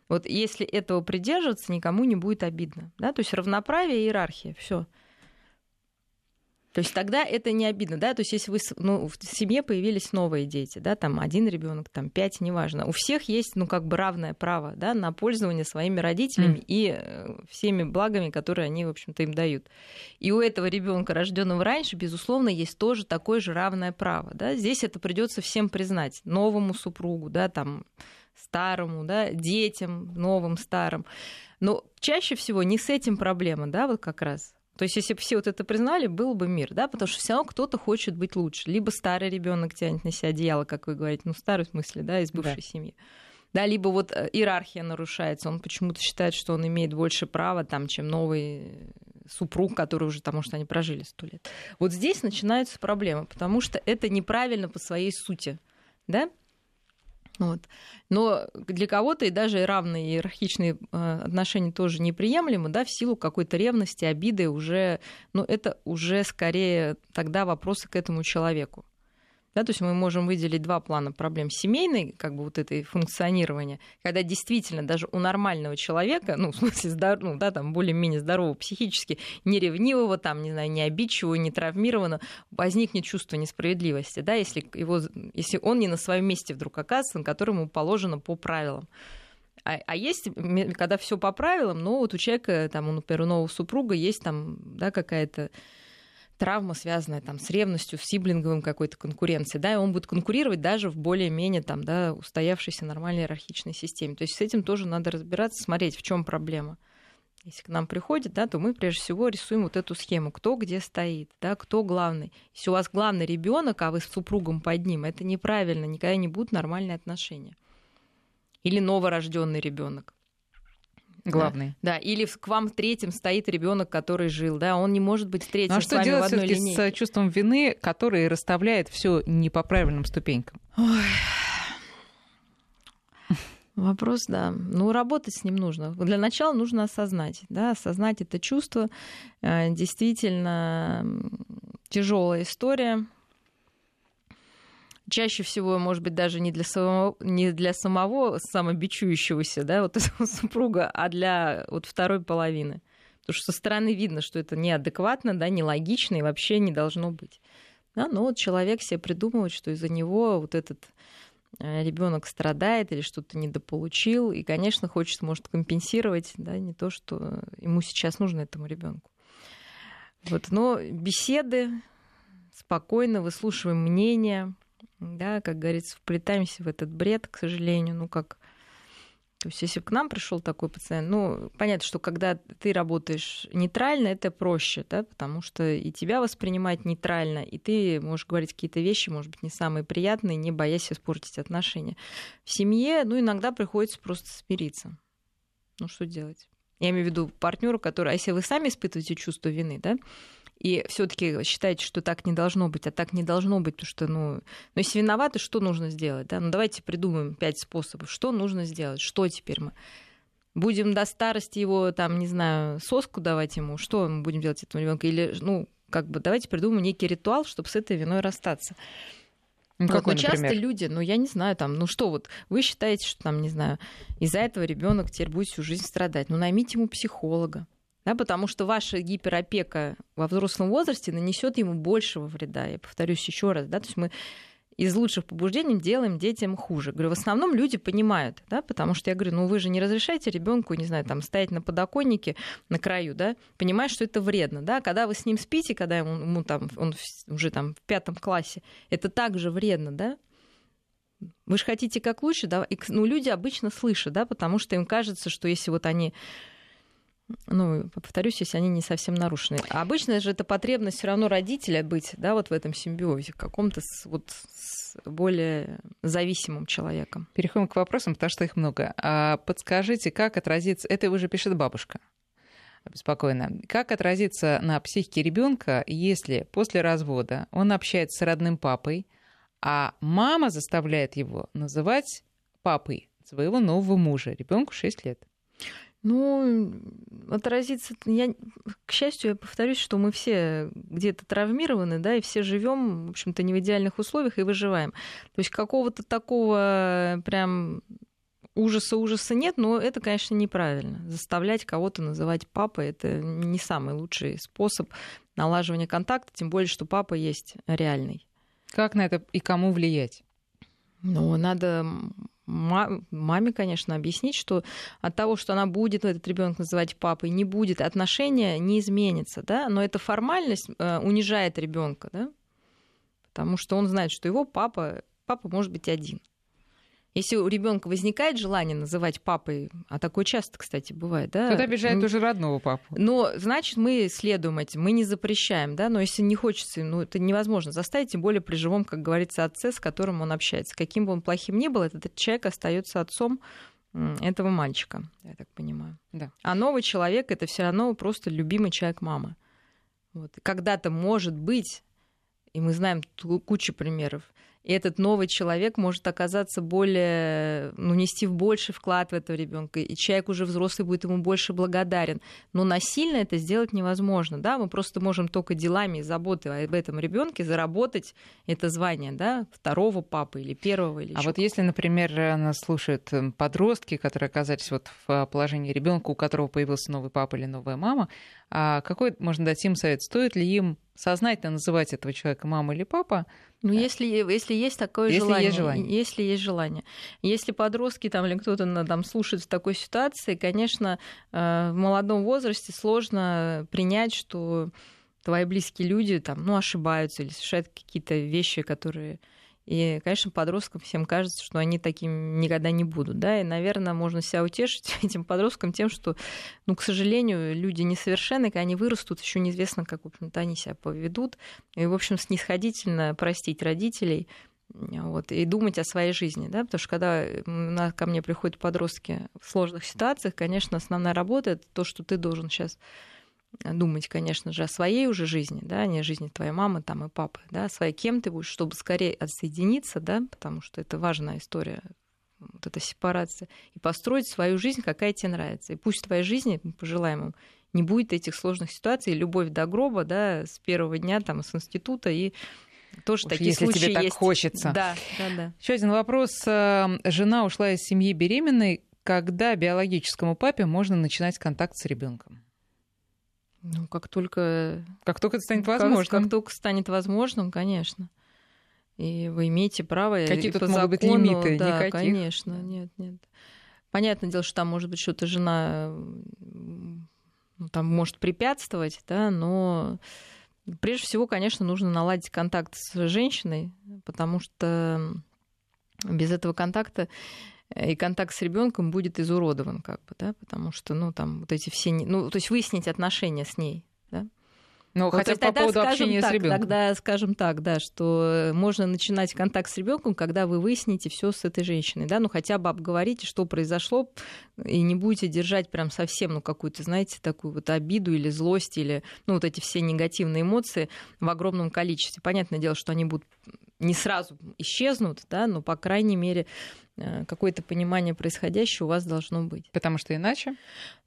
Вот если этого придерживаться, никому не будет обидно. Да? То есть равноправие и иерархия. Все. То есть тогда это не обидно, да, то есть если вы, ну, в семье появились новые дети, да, там один ребенок, там пять, неважно, у всех есть, ну, как бы равное право, да, на пользование своими родителями mm. и э, всеми благами, которые они, в общем-то, им дают. И у этого ребенка, рожденного раньше, безусловно, есть тоже такое же равное право, да, здесь это придется всем признать, новому супругу, да, там, старому, да, детям, новым, старым. Но чаще всего не с этим проблема, да, вот как раз. То есть, если бы все вот это признали, был бы мир, да, потому что все равно кто-то хочет быть лучше. Либо старый ребенок тянет на себя одеяло, как вы говорите, ну, старый в смысле, да, из бывшей да. семьи. Да, либо вот э, иерархия нарушается, он почему-то считает, что он имеет больше права, там, чем новый супруг, который уже, потому что они прожили сто лет. Вот здесь начинаются проблемы, потому что это неправильно по своей сути, да? Вот. Но для кого-то и даже равные иерархичные э, отношения тоже неприемлемы, да, в силу какой-то ревности, обиды уже, ну, это уже скорее тогда вопросы к этому человеку. Да, то есть мы можем выделить два плана проблем. Семейной, как бы вот этой функционирования, когда действительно даже у нормального человека, ну, в смысле, здор- ну, да, там более-менее здорового психически, не ревнивого, там, не знаю, не обидчивого, не травмированного, возникнет чувство несправедливости, да, если, его, если он не на своем месте вдруг оказывается, на котором ему положено по правилам. А, а есть, когда все по правилам, но вот у человека, там, например, у нового супруга есть там, да, какая-то травма, связанная там, с ревностью, с сиблинговым какой-то конкуренцией, да, и он будет конкурировать даже в более-менее там, да, устоявшейся нормальной иерархичной системе. То есть с этим тоже надо разбираться, смотреть, в чем проблема. Если к нам приходит, да, то мы прежде всего рисуем вот эту схему, кто где стоит, да, кто главный. Если у вас главный ребенок, а вы с супругом под ним, это неправильно, никогда не будут нормальные отношения. Или новорожденный ребенок главный. Да, да, или к вам третьим стоит ребенок, который жил, да, он не может быть третьим. Ну, а что делать все-таки с чувством вины, который расставляет все не по правильным ступенькам? Ой. Вопрос, да. Ну, работать с ним нужно. Для начала нужно осознать, да, осознать это чувство. Э, действительно тяжелая история, чаще всего, может быть, даже не для самого, не для самого самобичующегося, да, вот этого супруга, а для вот второй половины. Потому что со стороны видно, что это неадекватно, да, нелогично и вообще не должно быть. Да, но вот человек себе придумывает, что из-за него вот этот э, ребенок страдает или что-то недополучил, и, конечно, хочет, может, компенсировать, да, не то, что ему сейчас нужно этому ребенку. Вот, но беседы, спокойно выслушиваем мнение, да, как говорится, вплетаемся в этот бред, к сожалению, ну как то есть, если бы к нам пришел такой пациент, ну, понятно, что когда ты работаешь нейтрально, это проще, да, потому что и тебя воспринимать нейтрально, и ты можешь говорить какие-то вещи, может быть, не самые приятные, не боясь испортить отношения. В семье, ну, иногда приходится просто смириться. Ну, что делать? Я имею в виду партнеру, который, а если вы сами испытываете чувство вины, да, и все-таки считаете, что так не должно быть, а так не должно быть, потому что, ну, ну если виноваты, что нужно сделать, да? Ну, давайте придумаем пять способов, что нужно сделать, что теперь мы будем до старости его, там, не знаю, соску давать ему, что мы будем делать этому ребенку, или, ну, как бы давайте придумаем некий ритуал, чтобы с этой виной расстаться. Ну, Вот, какой, но часто например? люди, ну я не знаю, там, ну что вот, вы считаете, что там, не знаю, из-за этого ребенок теперь будет всю жизнь страдать. Ну наймите ему психолога. Да, потому что ваша гиперопека во взрослом возрасте нанесет ему большего вреда. Я повторюсь еще раз, да, то есть мы из лучших побуждений делаем детям хуже. Говорю, в основном люди понимают, да, потому что я говорю, ну вы же не разрешаете ребенку, не знаю, там стоять на подоконнике на краю, да, понимаешь, что это вредно, да, когда вы с ним спите, когда ему, ему там, он уже там в пятом классе, это также вредно, да, вы же хотите как лучше, да? И, ну, люди обычно слышат, да, потому что им кажется, что если вот они ну, повторюсь, если они не совсем нарушены. А обычно же это потребность все равно родителя быть, да, вот в этом симбиозе, каком-то вот с более зависимым человеком. Переходим к вопросам, потому что их много. А подскажите, как отразится... Это уже пишет бабушка обеспокоена. Как отразится на психике ребенка, если после развода он общается с родным папой, а мама заставляет его называть папой своего нового мужа, ребенку 6 лет? Ну, отразится... Я, к счастью, я повторюсь, что мы все где-то травмированы, да, и все живем, в общем-то, не в идеальных условиях и выживаем. То есть какого-то такого прям ужаса-ужаса нет, но это, конечно, неправильно. Заставлять кого-то называть папой — это не самый лучший способ налаживания контакта, тем более, что папа есть реальный. Как на это и кому влиять? Ну, надо маме, конечно, объяснить, что от того, что она будет этот ребенок называть папой, не будет, отношения не изменится, да, но эта формальность э, унижает ребенка, да, потому что он знает, что его папа, папа может быть один. Если у ребенка возникает желание называть папой, а такое часто, кстати, бывает, да? Кто-то обижает уже родного папу. но, значит, мы следуем этим, мы не запрещаем, да, но если не хочется, ну, это невозможно заставить, тем более при живом, как говорится, отце, с которым он общается. Каким бы он плохим ни был, этот человек остается отцом этого мальчика, я так понимаю. Да. А новый человек это все равно просто любимый человек мамы. Вот. Когда-то может быть, и мы знаем кучу примеров, и этот новый человек может оказаться более, ну, нести в больший вклад в этого ребенка, и человек уже взрослый будет ему больше благодарен. Но насильно это сделать невозможно, да, мы просто можем только делами и заботой об этом ребенке заработать это звание, да, второго папы или первого или А вот если, например, нас слушают м, подростки, которые оказались вот в а, положении ребенка, у которого появился новый папа или новая мама, а какой можно дать им совет? Стоит ли им сознательно называть этого человека мама или папа? Ну, если, если есть такое Если желание, есть желание. Если есть желание. Если подростки там, или кто-то там слушает в такой ситуации, конечно, э, в молодом возрасте сложно принять, что твои близкие люди там, ну, ошибаются или совершают какие-то вещи, которые... И, конечно, подросткам всем кажется, что они такими никогда не будут, да, и, наверное, можно себя утешить этим подросткам тем, что, ну, к сожалению, люди несовершенны, когда они вырастут, еще неизвестно, как, в общем-то, они себя поведут, и, в общем, снисходительно простить родителей, вот, и думать о своей жизни, да, потому что когда ко мне приходят подростки в сложных ситуациях, конечно, основная работа это то, что ты должен сейчас думать, конечно же, о своей уже жизни, да, не о жизни твоей мамы там и папы, да, о своей кем ты будешь, чтобы скорее отсоединиться, да, потому что это важная история, вот эта сепарация, и построить свою жизнь, какая тебе нравится. И пусть в твоей жизни, мы пожелаем им, не будет этих сложных ситуаций, любовь до гроба, да, с первого дня, там, с института, и тоже Уж такие если случаи тебе так есть. хочется. Да, да, да. Еще один вопрос. Э, Жена ушла из семьи беременной. Когда биологическому папе можно начинать контакт с ребенком? Ну, как только Как только это станет Как- возможным. Как, только станет возможным, конечно. И вы имеете право. Какие тут по могут быть лимиты? Да, Никаких? конечно, нет, нет. Понятное дело, что там может быть что-то жена ну, там может препятствовать, да, но прежде всего, конечно, нужно наладить контакт с женщиной, потому что без этого контакта и контакт с ребенком будет изуродован, как бы, да, потому что, ну, там вот эти все, ну, то есть выяснить отношения с ней, да, Ну, вот хотя бы по поводу общения так, с ребенком. Тогда скажем так, да, что можно начинать контакт с ребенком, когда вы выясните все с этой женщиной, да, ну хотя бы обговорите, что произошло, и не будете держать прям совсем, ну какую-то, знаете, такую вот обиду или злость или, ну вот эти все негативные эмоции в огромном количестве. Понятное дело, что они будут не сразу исчезнут, да, но по крайней мере э, какое-то понимание происходящего у вас должно быть. Потому что иначе...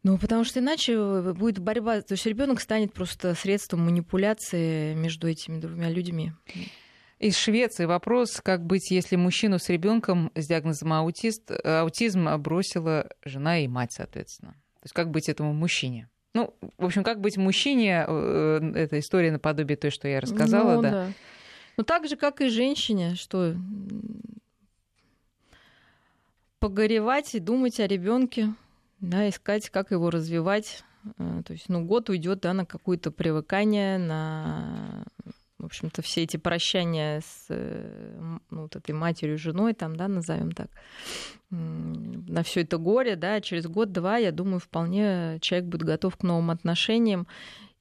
Ну, потому что иначе будет борьба. То есть ребенок станет просто средством манипуляции между этими двумя людьми. Из Швеции вопрос, как быть, если мужчину с ребенком с диагнозом аутист, аутизм бросила жена и мать, соответственно. То есть как быть этому мужчине? Ну, в общем, как быть мужчине, э, эта история наподобие той, что я рассказала, ну, да. да. Ну, так же, как и женщине, что погоревать и думать о ребенке, да, искать, как его развивать. Э, то есть, ну, год уйдет, да, на какое-то привыкание, на в общем-то, все эти прощания с э, ну, вот этой матерью, женой, там, да, назовем так, на все это горе, да, через год-два, я думаю, вполне человек будет готов к новым отношениям.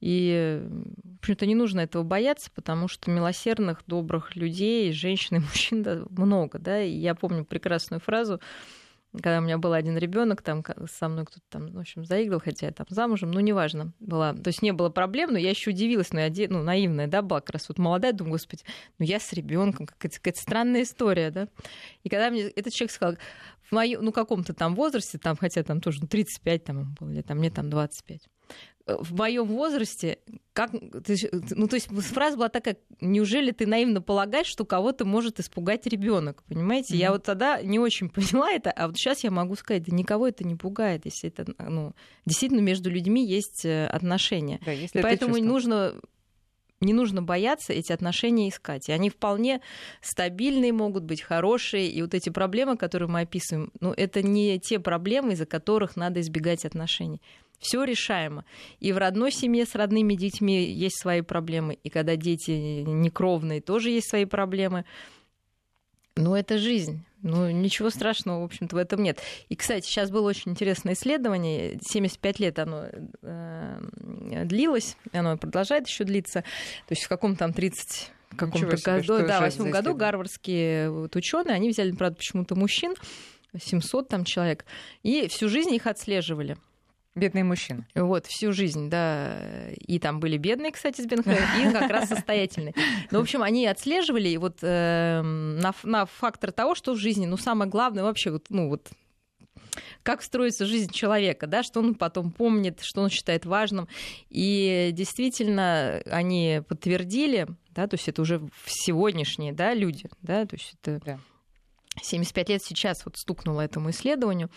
И, в общем-то, не нужно этого бояться, потому что милосердных, добрых людей, женщин и мужчин да, много, да. И я помню прекрасную фразу, когда у меня был один ребенок, там со мной кто-то там, в общем, заиграл, хотя я там замужем, ну, неважно, была. То есть не было проблем, но я еще удивилась, но я ну, наивная, да, была как раз вот молодая, думаю, господи, ну я с ребенком, какая-то, какая странная история, да. И когда мне этот человек сказал, в моем, ну, каком-то там возрасте, там, хотя там тоже ну, 35 там ему было, или там мне там 25, в моем возрасте, как, ну то есть фраза была такая, неужели ты наивно полагаешь, что кого-то может испугать ребенок, понимаете? Mm-hmm. Я вот тогда не очень поняла это, а вот сейчас я могу сказать, да никого это не пугает, если это, ну, действительно между людьми есть э, отношения. Да, если И поэтому нужно не нужно бояться эти отношения искать. И они вполне стабильные могут быть, хорошие. И вот эти проблемы, которые мы описываем, ну, это не те проблемы, из-за которых надо избегать отношений. Все решаемо. И в родной семье с родными детьми есть свои проблемы. И когда дети некровные, тоже есть свои проблемы. Но это жизнь. Ну, ничего страшного, в общем-то, в этом нет. И, кстати, сейчас было очень интересное исследование. 75 лет оно э, длилось, оно продолжает еще длиться. То есть в каком там 30 в каком-то году, да, в восьмом году гарвардские вот ученые, они взяли, правда, почему-то мужчин, 700 там человек, и всю жизнь их отслеживали. Бедные мужчины. Вот, всю жизнь, да. И там были бедные, кстати, с Бенхэм, и как раз состоятельные. Ну, в общем, они отслеживали и вот э, на, на фактор того, что в жизни, ну, самое главное вообще, вот, ну, вот как строится жизнь человека, да, что он потом помнит, что он считает важным. И действительно, они подтвердили, да, то есть это уже сегодняшние, да, люди, да, то есть это да. 75 лет сейчас вот стукнуло этому исследованию,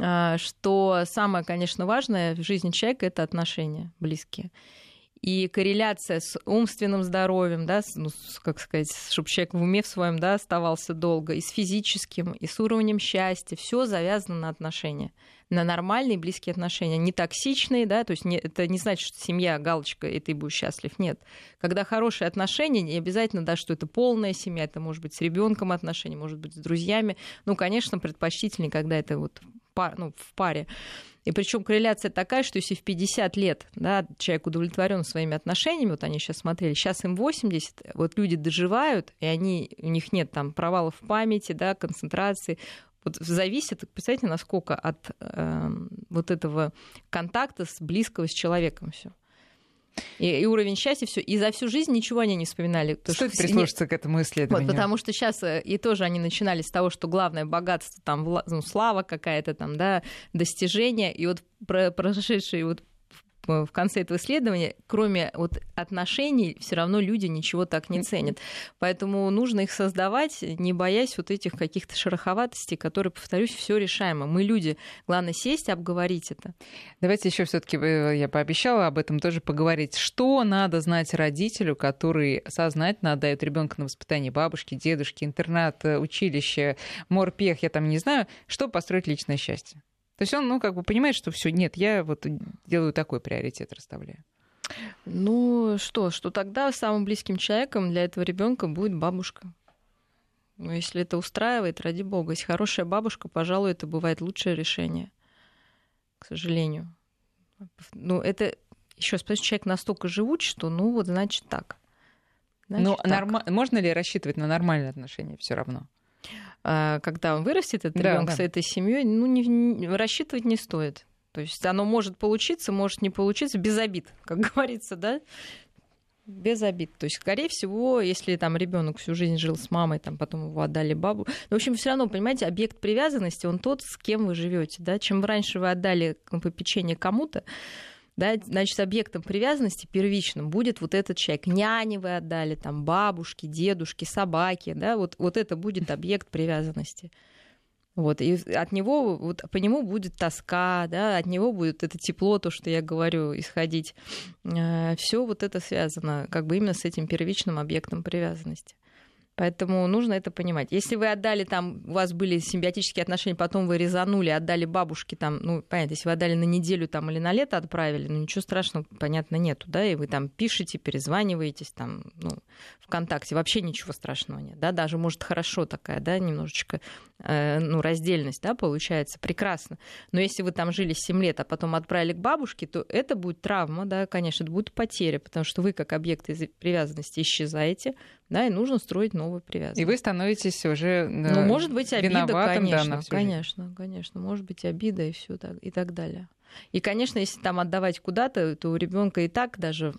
а, что самое, конечно, важное в жизни человека это отношения близкие. И корреляция с умственным здоровьем, да, ну, как сказать, чтобы человек в уме в своем да, оставался долго, и с физическим, и с уровнем счастья, все завязано на отношения на нормальные близкие отношения, не токсичные, да, то есть не, это не значит, что семья, галочка, и ты будешь счастлив, нет. Когда хорошие отношения, не обязательно, да, что это полная семья, это может быть с ребенком отношения, может быть с друзьями, ну, конечно, предпочтительнее, когда это вот пар, ну, в паре. И причем корреляция такая, что если в 50 лет да, человек удовлетворен своими отношениями, вот они сейчас смотрели, сейчас им 80, вот люди доживают, и они, у них нет там провалов в памяти, да, концентрации, вот зависит, представляете, насколько от э, вот этого контакта с близкого с человеком все. И, и уровень счастья, все. И за всю жизнь ничего они не вспоминали. Стоит что прислушаться не... к этому исследованию. Вот, потому что сейчас э, и тоже они начинали с того, что главное богатство, там, ну, слава какая-то там, да, достижение. И вот про прошедшие вот в конце этого исследования, кроме вот отношений, все равно люди ничего так не ценят. Поэтому нужно их создавать, не боясь вот этих каких-то шероховатостей, которые, повторюсь, все решаемо. Мы люди. Главное сесть, обговорить это. Давайте еще все-таки э, я пообещала об этом тоже поговорить. Что надо знать родителю, который сознательно отдает ребенка на воспитание бабушки, дедушки, интернат, э, училище, морпех, я там не знаю, чтобы построить личное счастье? То есть он, ну, как бы понимает, что все, нет, я вот делаю такой приоритет, расставляю. Ну что, что тогда самым близким человеком для этого ребенка будет бабушка. Ну, если это устраивает, ради бога. Если хорошая бабушка, пожалуй, это бывает лучшее решение. К сожалению. Ну, это еще раз, человек настолько живут, что ну вот значит так. Значит, Но так. Норм... можно ли рассчитывать на нормальные отношения все равно? А, когда он вырастет, этот да, ребенок да. с этой семьей, ну, не, не, рассчитывать не стоит. То есть оно может получиться, может не получиться, без обид, как говорится, да? Без обид. То есть, скорее всего, если там ребенок всю жизнь жил с мамой, там потом его отдали бабу. Но, в общем, все равно, понимаете, объект привязанности, он тот, с кем вы живете. Да? Чем раньше вы отдали попечение кому-то, да, значит, объектом привязанности первичным будет вот этот человек. Няни вы отдали, там, бабушки, дедушки, собаки, да, вот, вот это будет объект привязанности. Вот, и от него, вот по нему будет тоска, да, от него будет это тепло, то, что я говорю, исходить. Э, Все вот это связано как бы именно с этим первичным объектом привязанности. Поэтому нужно это понимать. Если вы отдали там, у вас были симбиотические отношения, потом вы резанули, отдали бабушке там, ну, понятно, если вы отдали на неделю там или на лето отправили, ну, ничего страшного, понятно, нету, да, и вы там пишете, перезваниваетесь там, ну, ВКонтакте, вообще ничего страшного нет, да, даже, может, хорошо такая, да, немножечко, э, ну, раздельность, да, получается, прекрасно. Но если вы там жили 7 лет, а потом отправили к бабушке, то это будет травма, да, конечно, это будет потеря, потому что вы как объект привязанности исчезаете, да, и нужно строить новую привязанность. И вы становитесь уже Ну, может быть, обида, конечно, да, конечно, конечно, может быть, обида и все так, и так далее. И, конечно, если там отдавать куда-то, то у ребенка и так даже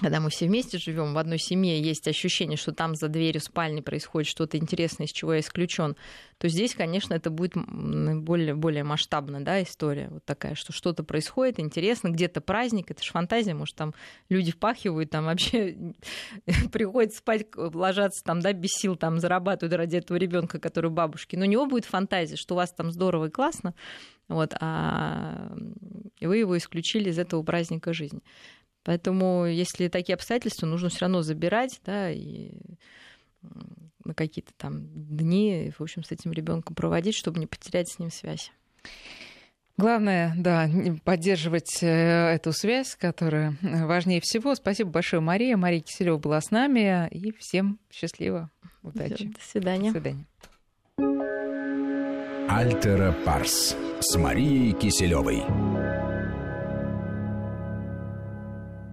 когда мы все вместе живем в одной семье, есть ощущение, что там за дверью спальни происходит что-то интересное, из чего я исключен, то здесь, конечно, это будет более, более масштабная да, история. Вот такая, что что-то происходит, интересно, где-то праздник, это же фантазия, может, там люди впахивают, там вообще приходят спать, ложатся там, да, без сил, там зарабатывают ради этого ребенка, который бабушки. Но у него будет фантазия, что у вас там здорово и классно, вот, а вы его исключили из этого праздника жизни. Поэтому, если такие обстоятельства, нужно все равно забирать, да, и на какие-то там дни, в общем, с этим ребенком проводить, чтобы не потерять с ним связь. Главное, да, поддерживать э, эту связь, которая важнее всего. Спасибо большое, Мария. Мария Киселева была с нами. И всем счастливо. Удачи. До свидания. До свидания. Альтера Парс с Марией Киселевой.